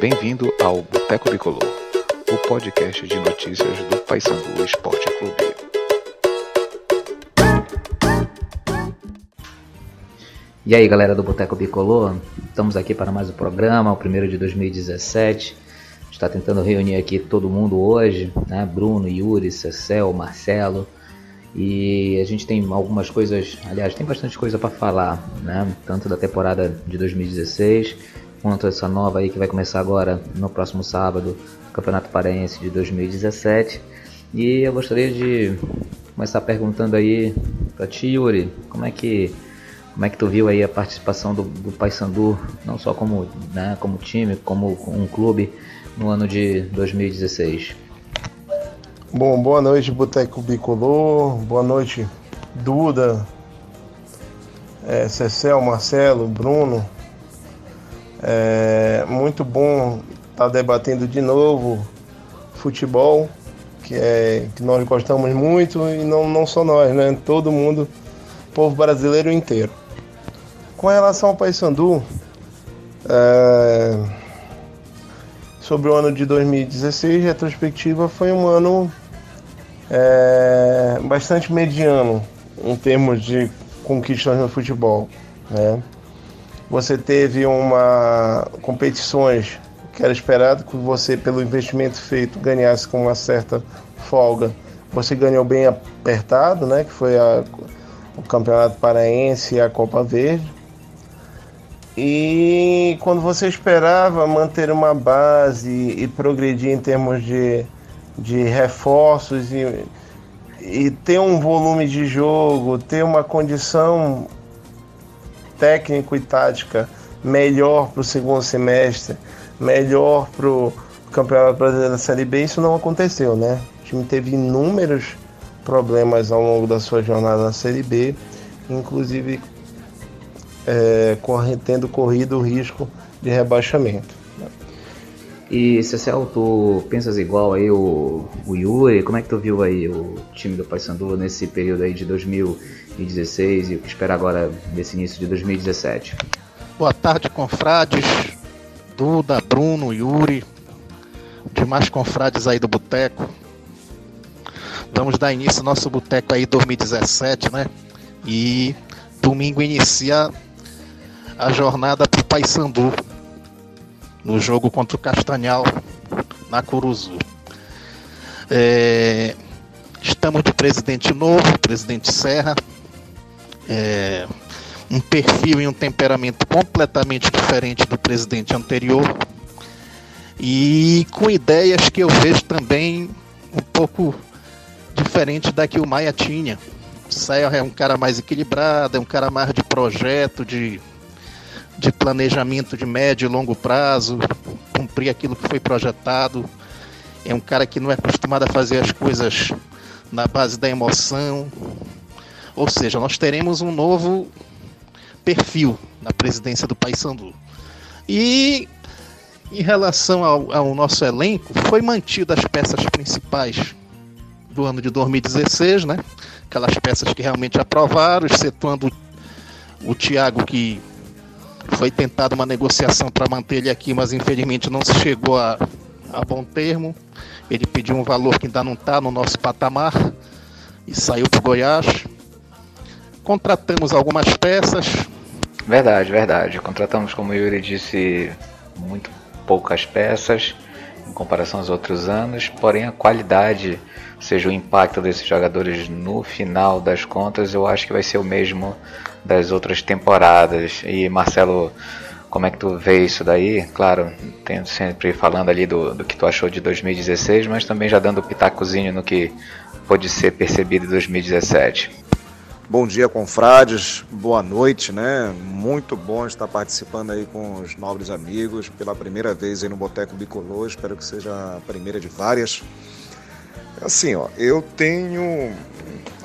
Bem-vindo ao Boteco Bicolor, o podcast de notícias do Paysandu Esporte Clube. E aí, galera do Boteco Bicolor, estamos aqui para mais um programa, o primeiro de 2017. Está tentando reunir aqui todo mundo hoje, né? Bruno, Yuri, Cecel, Marcelo. E a gente tem algumas coisas, aliás, tem bastante coisa para falar, né? Tanto da temporada de 2016 quanto essa nova aí que vai começar agora no próximo sábado, Campeonato Paraense de 2017. E eu gostaria de começar perguntando aí para ti, Yuri, como é que como é que tu viu aí a participação do, do Paysandu, não só como, né, como time, como um clube no ano de 2016? Bom, boa noite, Boteco Bicolor. Boa noite, Duda, é, Cecel, Marcelo, Bruno. É muito bom estar tá debatendo de novo futebol, que é que nós gostamos muito e não, não só nós, né? Todo mundo, povo brasileiro inteiro. Com relação ao Paysandu, é, sobre o ano de 2016, retrospectiva foi um ano é, bastante mediano em termos de conquistas no futebol. Né? Você teve uma competições que era esperado que você, pelo investimento feito, ganhasse com uma certa folga. Você ganhou bem apertado, né? Que foi a, o Campeonato Paraense e a Copa Verde. E quando você esperava manter uma base e progredir em termos de de reforços e, e ter um volume de jogo, ter uma condição técnico e tática melhor para o segundo semestre, melhor para o Campeonato Brasileiro da Série B, isso não aconteceu, né? O time teve inúmeros problemas ao longo da sua jornada na Série B, inclusive é, tendo corrido o risco de rebaixamento. E Cecel, tu pensas igual aí o, o Yuri? Como é que tu viu aí o time do Paysandu nesse período aí de 2016 e o que espera agora desse início de 2017? Boa tarde, confrades. Duda, Bruno, Yuri, demais confrades aí do Boteco. Vamos dar início ao nosso Boteco aí 2017, né? E domingo inicia a jornada pro Paysandu no jogo contra o Castanhal na Curuzu. É, estamos de presidente novo, presidente Serra. É, um perfil e um temperamento completamente diferente do presidente anterior. E com ideias que eu vejo também um pouco diferente da que o Maia tinha. Serra é um cara mais equilibrado, é um cara mais de projeto, de de planejamento de médio e longo prazo, cumprir aquilo que foi projetado. É um cara que não é acostumado a fazer as coisas na base da emoção. Ou seja, nós teremos um novo perfil na presidência do Paysandu. E em relação ao, ao, nosso elenco, foi mantido as peças principais do ano de 2016, né? Aquelas peças que realmente aprovaram, excetuando o Thiago que foi tentada uma negociação para manter ele aqui, mas infelizmente não se chegou a, a bom termo. Ele pediu um valor que ainda não está no nosso patamar e saiu para Goiás. Contratamos algumas peças. Verdade, verdade. Contratamos, como o Yuri disse, muito poucas peças em comparação aos outros anos, porém a qualidade, seja o impacto desses jogadores no final das contas, eu acho que vai ser o mesmo das outras temporadas. E Marcelo, como é que tu vê isso daí? Claro, tendo sempre falando ali do, do que tu achou de 2016, mas também já dando pitacozinho no que pode ser percebido em 2017. Bom dia, confrades. Boa noite, né? Muito bom estar participando aí com os nobres amigos pela primeira vez aí no Boteco Bicolor. Espero que seja a primeira de várias. Assim, ó, eu tenho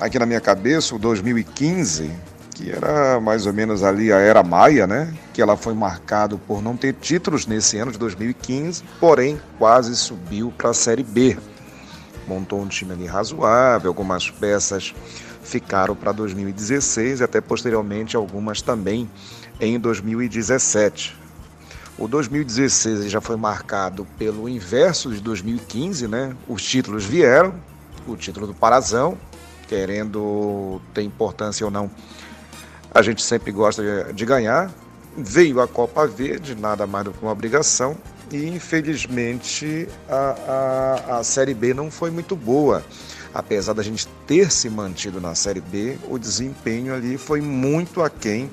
aqui na minha cabeça o 2015 que era mais ou menos ali a era Maia, né? Que ela foi marcado por não ter títulos nesse ano de 2015, porém quase subiu para a Série B. Montou um time ali razoável, algumas peças ficaram para 2016 e até posteriormente algumas também em 2017. O 2016 já foi marcado pelo inverso de 2015, né? Os títulos vieram, o título do Parazão, querendo ter importância ou não, a gente sempre gosta de ganhar. Veio a Copa Verde, nada mais do que uma obrigação, e infelizmente a, a, a Série B não foi muito boa. Apesar da gente ter se mantido na Série B, o desempenho ali foi muito aquém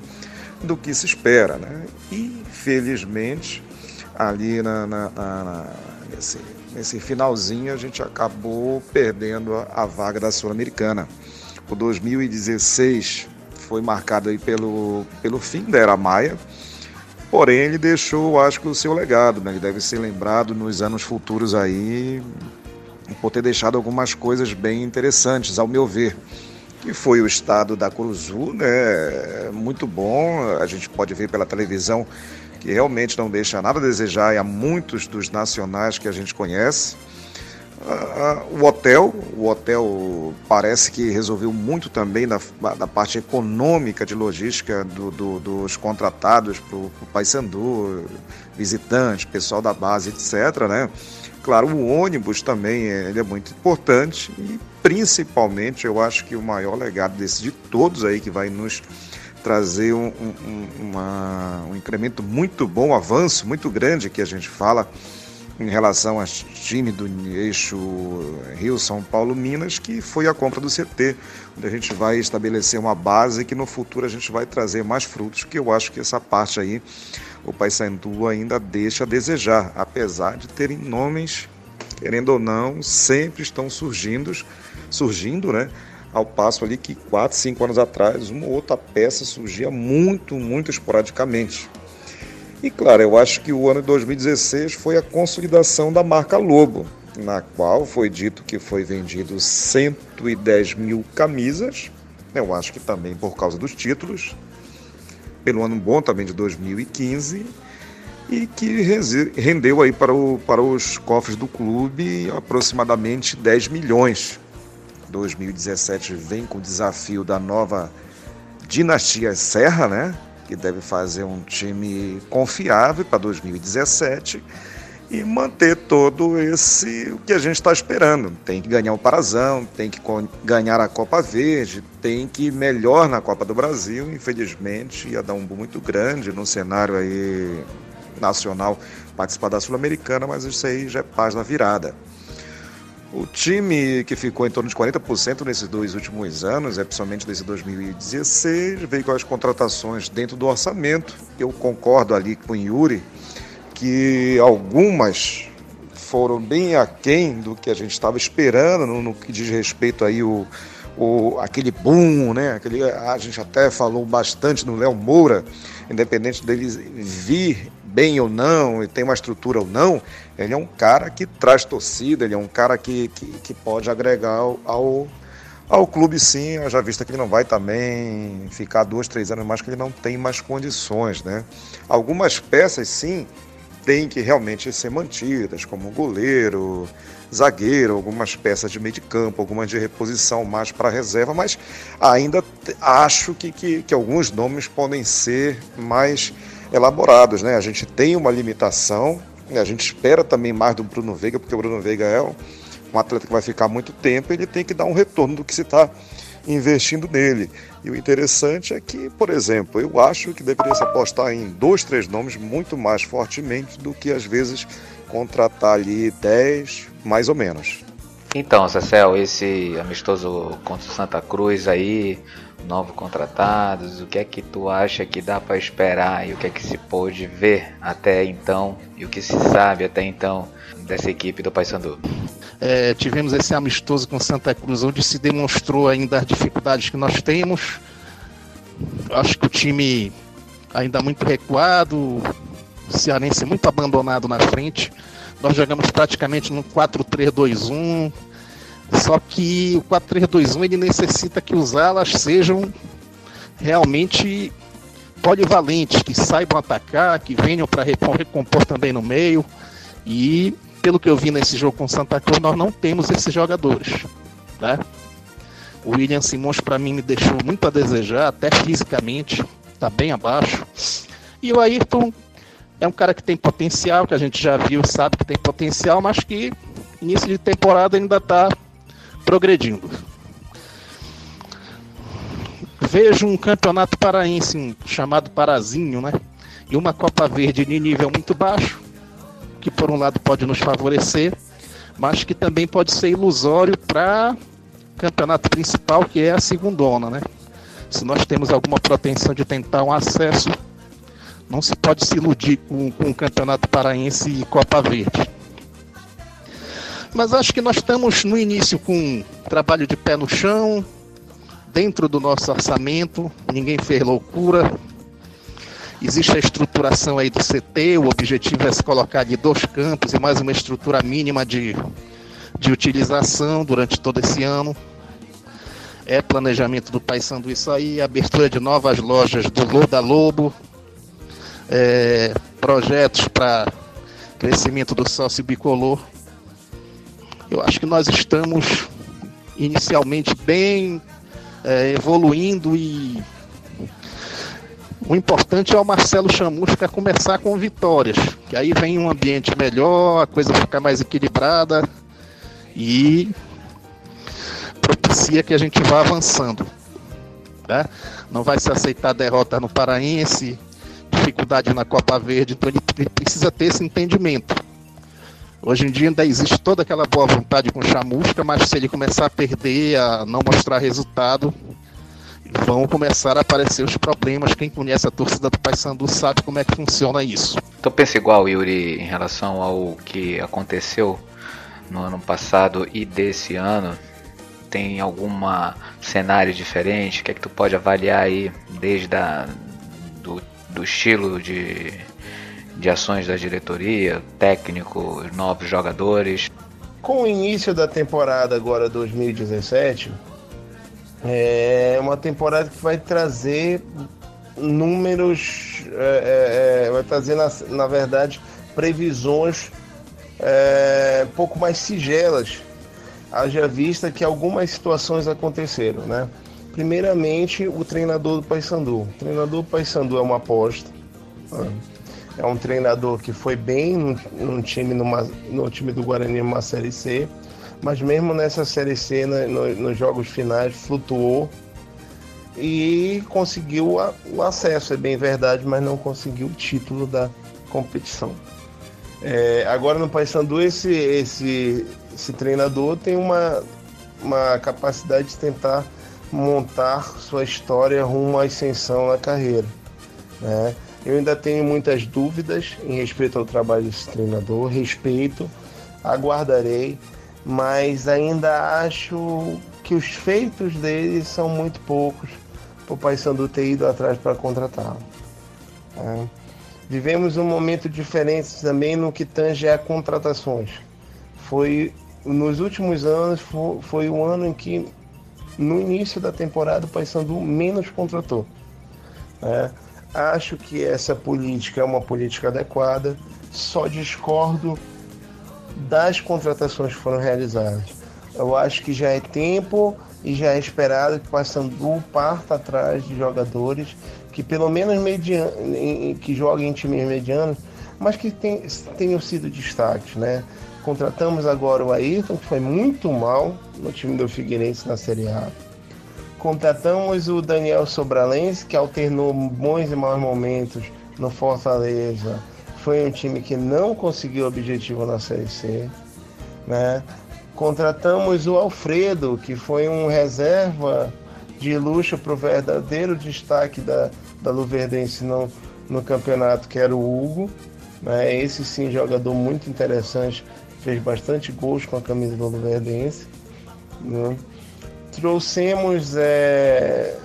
do que se espera. Né? E felizmente, ali na, na, na, nesse, nesse finalzinho, a gente acabou perdendo a, a vaga da Sul-Americana. O 2016 foi marcado aí pelo, pelo fim da Era Maia, porém ele deixou, acho que, o seu legado, né? ele deve ser lembrado nos anos futuros aí por ter deixado algumas coisas bem interessantes, ao meu ver que foi o estado da Curuzu, né? Muito bom. A gente pode ver pela televisão que realmente não deixa nada a desejar e há muitos dos nacionais que a gente conhece. O hotel, o hotel parece que resolveu muito também da, da parte econômica de logística do, do, dos contratados para o Paysandu, visitantes, pessoal da base, etc. Né? Claro, o ônibus também é, ele é muito importante e principalmente eu acho que o maior legado desse de todos aí que vai nos trazer um, um, uma, um incremento muito bom, um avanço muito grande que a gente fala em relação ao time do eixo Rio, São Paulo, Minas, que foi a compra do CT, onde a gente vai estabelecer uma base que no futuro a gente vai trazer mais frutos, que eu acho que essa parte aí o Paysandu ainda deixa a desejar, apesar de terem nomes, querendo ou não, sempre estão surgindo, surgindo, né? Ao passo ali que 4, 5 anos atrás, uma ou outra peça surgia muito, muito esporadicamente. E claro, eu acho que o ano de 2016 foi a consolidação da marca Lobo, na qual foi dito que foi vendido 110 mil camisas, eu acho que também por causa dos títulos, pelo ano bom também de 2015 e que rendeu aí para, o, para os cofres do clube aproximadamente 10 milhões. 2017 vem com o desafio da nova dinastia Serra, né? Que deve fazer um time confiável para 2017 e manter todo esse o que a gente está esperando. Tem que ganhar o Parazão, tem que ganhar a Copa Verde, tem que ir melhor na Copa do Brasil. Infelizmente, ia dar um boom muito grande no cenário aí nacional participar da Sul-Americana, mas isso aí já é paz na virada. O time que ficou em torno de 40% nesses dois últimos anos, é principalmente desde 2016, veio com as contratações dentro do orçamento. Eu concordo ali com o Yuri que algumas foram bem aquém do que a gente estava esperando no, no, que diz respeito aí o, o, aquele boom, né? Aquele, a gente até falou bastante no Léo Moura, independente dele vir bem ou não, e tem uma estrutura ou não, ele é um cara que traz torcida, ele é um cara que, que, que pode agregar ao, ao, clube sim, já visto que ele não vai também ficar dois, três anos mais, que ele não tem mais condições, né? Algumas peças sim têm que realmente ser mantidas, como goleiro, zagueiro, algumas peças de meio de campo, algumas de reposição mais para reserva, mas ainda acho que, que, que, alguns nomes podem ser mais elaborados. Né? A gente tem uma limitação, a gente espera também mais do Bruno Veiga, porque o Bruno Veiga é um, atleta que vai ficar muito tempo, ele tem que dar um retorno do que se está investindo nele. E o interessante é que, por exemplo, eu acho que deveria se apostar em dois, três nomes muito mais fortemente do que às vezes contratar ali 10, mais ou menos. Então, Cecel, esse amistoso contra o Santa Cruz aí, novos contratados, o que é que tu acha que dá para esperar e o que é que se pôde ver até então e o que se sabe até então dessa equipe do Paysandu? É, tivemos esse amistoso com Santa Cruz, onde se demonstrou ainda as dificuldades que nós temos. Acho que o time ainda muito recuado, o Cearense muito abandonado na frente. Nós jogamos praticamente no 4-3-2-1. Só que o 4-3-2-1 ele necessita que os alas sejam realmente polivalentes, que saibam atacar, que venham para recompor também no meio. E pelo que eu vi nesse jogo com Santa Cruz, nós não temos esses jogadores. Né? O William Simões, para mim, me deixou muito a desejar, até fisicamente, está bem abaixo. E o Ayrton é um cara que tem potencial, que a gente já viu, sabe que tem potencial, mas que início de temporada ainda está progredindo. Vejo um campeonato paraense chamado Parazinho, né? E uma Copa Verde de nível muito baixo, que por um lado pode nos favorecer, mas que também pode ser ilusório para campeonato principal, que é a segundona, né? Se nós temos alguma pretensão de tentar um acesso, não se pode se iludir com, com o campeonato paraense e Copa Verde. Mas acho que nós estamos no início com um trabalho de pé no chão, dentro do nosso orçamento, ninguém fez loucura. Existe a estruturação aí do CT, o objetivo é se colocar de dois campos e mais uma estrutura mínima de, de utilização durante todo esse ano. É planejamento do isso aí, abertura de novas lojas do Loda Lobo, é, projetos para crescimento do sócio bicolor. Eu acho que nós estamos inicialmente bem é, evoluindo e o importante é o Marcelo Chamusca começar com vitórias, que aí vem um ambiente melhor, a coisa fica mais equilibrada e propicia que a gente vá avançando. Né? Não vai se aceitar derrota no Paraense, dificuldade na Copa Verde, então ele precisa ter esse entendimento. Hoje em dia ainda existe toda aquela boa vontade com Chamusca, mas se ele começar a perder, a não mostrar resultado, vão começar a aparecer os problemas. Quem conhece a torcida do Paysandu sabe como é que funciona isso. Tu pensa igual, Yuri, em relação ao que aconteceu no ano passado e desse ano? Tem algum cenário diferente? O que é que tu pode avaliar aí desde a, do, do estilo de, de ações da diretoria, técnico, novos jogadores? Com o início da temporada agora 2017, é uma temporada que vai trazer números, é, é, é, vai trazer, na, na verdade, previsões é, pouco mais sigelas, haja vista que algumas situações aconteceram, né? Primeiramente, o treinador do Paysandu. O treinador do Paysandu é uma aposta. Né? É um treinador que foi bem no, no time, numa, no time do Guarani numa Série C mas mesmo nessa Série C, no, no, nos jogos finais, flutuou e conseguiu a, o acesso, é bem verdade, mas não conseguiu o título da competição. É, agora no Paysandu, esse, esse, esse treinador tem uma, uma capacidade de tentar montar sua história rumo à ascensão na carreira. Né? Eu ainda tenho muitas dúvidas em respeito ao trabalho desse treinador, respeito, aguardarei mas ainda acho que os feitos dele são muito poucos para o Paysandu ter ido atrás para contratá-lo. É. Vivemos um momento diferente também no que tange a contratações. Foi nos últimos anos foi, foi o ano em que no início da temporada o Paysandu menos contratou. É. Acho que essa política é uma política adequada. Só discordo das contratações que foram realizadas. Eu acho que já é tempo e já é esperado que o Paysandu parta atrás de jogadores que pelo menos mediano, que joguem em times medianos, mas que tem, tenham sido destaques, né? Contratamos agora o Ayrton, que foi muito mal no time do Figueirense na Série A. Contratamos o Daniel Sobralense, que alternou bons e maus momentos no Fortaleza foi um time que não conseguiu objetivo na Série C. Né? Contratamos o Alfredo, que foi um reserva de luxo para o verdadeiro destaque da, da Luverdense no, no campeonato, que era o Hugo. Né? Esse sim, jogador muito interessante, fez bastante gols com a camisa do Luverdense. Né? Trouxemos, é,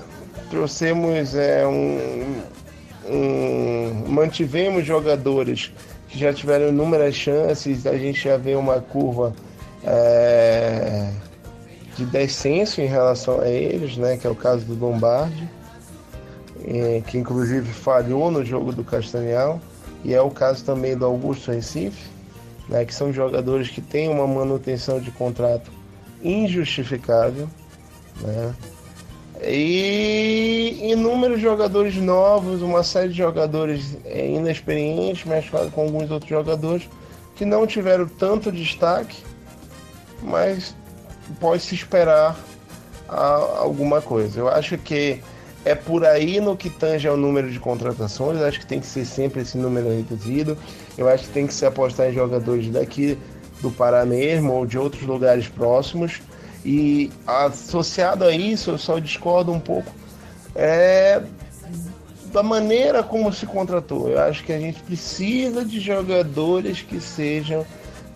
trouxemos é, um, um, mantivemos jogadores que já tiveram inúmeras chances, a gente já vê uma curva é, de descenso em relação a eles, né, que é o caso do Lombardi, que inclusive falhou no jogo do Castanhal, e é o caso também do Augusto Recife, né, que são jogadores que têm uma manutenção de contrato injustificável. Né? E inúmeros jogadores novos, uma série de jogadores é, inexperientes, mesclado com alguns outros jogadores que não tiveram tanto destaque, mas pode se esperar alguma coisa. Eu acho que é por aí no que tange ao número de contratações. Eu acho que tem que ser sempre esse número reduzido. Eu acho que tem que se apostar em jogadores daqui do Pará mesmo ou de outros lugares próximos e associado a isso, eu só discordo um pouco é da maneira como se contratou. Eu acho que a gente precisa de jogadores que sejam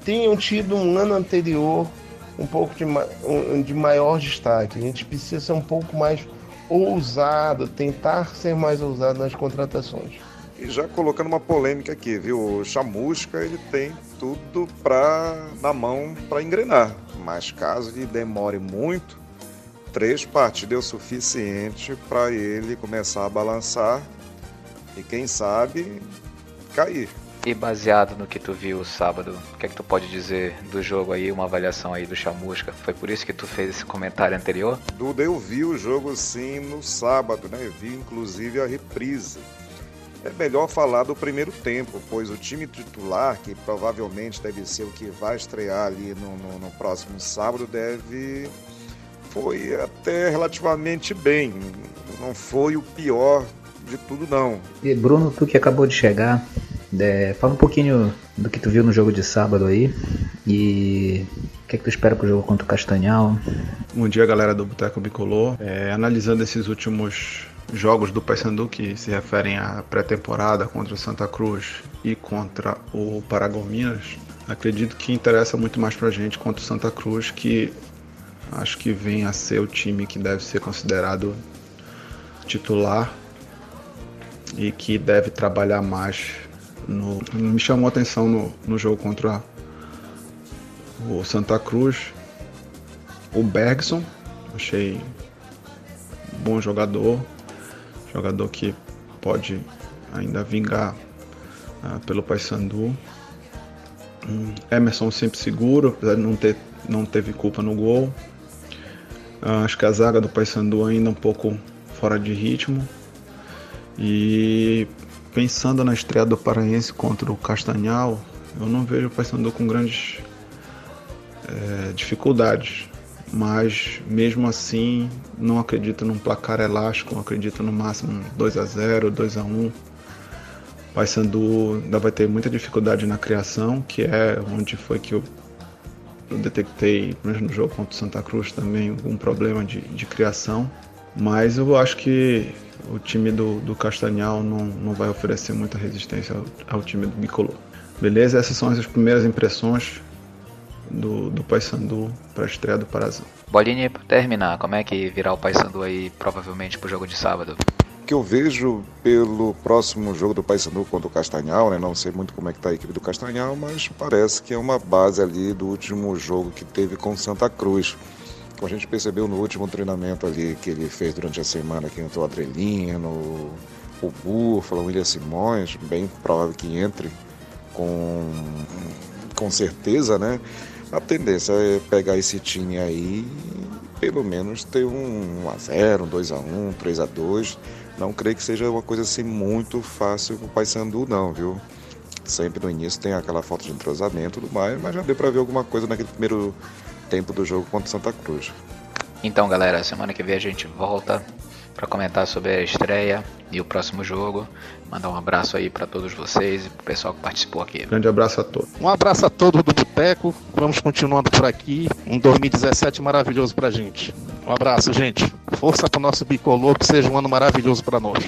tenham tido um ano anterior um pouco de, de maior destaque. A gente precisa ser um pouco mais ousado, tentar ser mais ousado nas contratações. E já colocando uma polêmica aqui, viu? O Chamusca ele tem tudo para na mão para engrenar, mas caso ele demore muito, três partidas é o suficiente para ele começar a balançar e quem sabe cair. E baseado no que tu viu sábado, o que é que tu pode dizer do jogo aí, uma avaliação aí do Chamusca? Foi por isso que tu fez esse comentário anterior? Duda, eu vi o jogo sim no sábado, né? Eu vi inclusive a reprise. É melhor falar do primeiro tempo, pois o time titular, que provavelmente deve ser o que vai estrear ali no, no, no próximo sábado, deve. Foi até relativamente bem. Não foi o pior de tudo, não. E Bruno, tu que acabou de chegar, é, fala um pouquinho do que tu viu no jogo de sábado aí e o que, é que tu espera pro jogo contra o Castanhal. Bom dia, galera do Boteco Bicolor. É, analisando esses últimos jogos do Paysandu que se referem à pré-temporada contra o Santa Cruz e contra o Paragominas, acredito que interessa muito mais para a gente contra o Santa Cruz, que acho que vem a ser o time que deve ser considerado titular e que deve trabalhar mais. No, me chamou a atenção no, no jogo contra o Santa Cruz, o Bergson, achei bom jogador, jogador que pode ainda vingar uh, pelo Paysandu. Um, Emerson sempre seguro, apesar de não ter não teve culpa no gol. Uh, acho que a zaga do Paysandu ainda um pouco fora de ritmo. E pensando na estreia do Paraense contra o Castanhal, eu não vejo o Paysandu com grandes é, dificuldades mas mesmo assim não acredito num placar elástico, acredito no máximo 2 a 0, 2 a 1. Paysandu ainda vai ter muita dificuldade na criação, que é onde foi que eu, eu detectei, no jogo contra o Santa Cruz também, um problema de, de criação. Mas eu acho que o time do, do Castanhal não, não vai oferecer muita resistência ao, ao time do Bicolor. Beleza? Essas são as primeiras impressões do, do Paysandu para a estreia do Parazão. Bolinha, para terminar, como é que virá o Paysandu aí provavelmente para o jogo de sábado? que eu vejo pelo próximo jogo do Paysandu contra o Castanhal, né? Não sei muito como é que tá a equipe do Castanhal, mas parece que é uma base ali do último jogo que teve com Santa Cruz. Como a gente percebeu no último treinamento ali que ele fez durante a semana, que entrou o Adrelino, o Búfalo, o William Simões, bem provável que entre com, com certeza, né? A tendência é pegar esse time aí pelo menos ter um 1x0, um 2x1, 3x2. Não creio que seja uma coisa assim muito fácil pro Paysandu não, viu? Sempre no início tem aquela falta de entrosamento e tudo mais, mas já deu para ver alguma coisa naquele primeiro tempo do jogo contra Santa Cruz. Então, galera, semana que vem a gente volta para comentar sobre a estreia e o próximo jogo. Mandar um abraço aí para todos vocês e pro pessoal que participou aqui. Grande abraço a todos. Um abraço a todos do Boteco. Vamos continuando por aqui. Um 2017 maravilhoso pra gente. Um abraço, gente. Força pro nosso bicolor, que seja um ano maravilhoso para nós.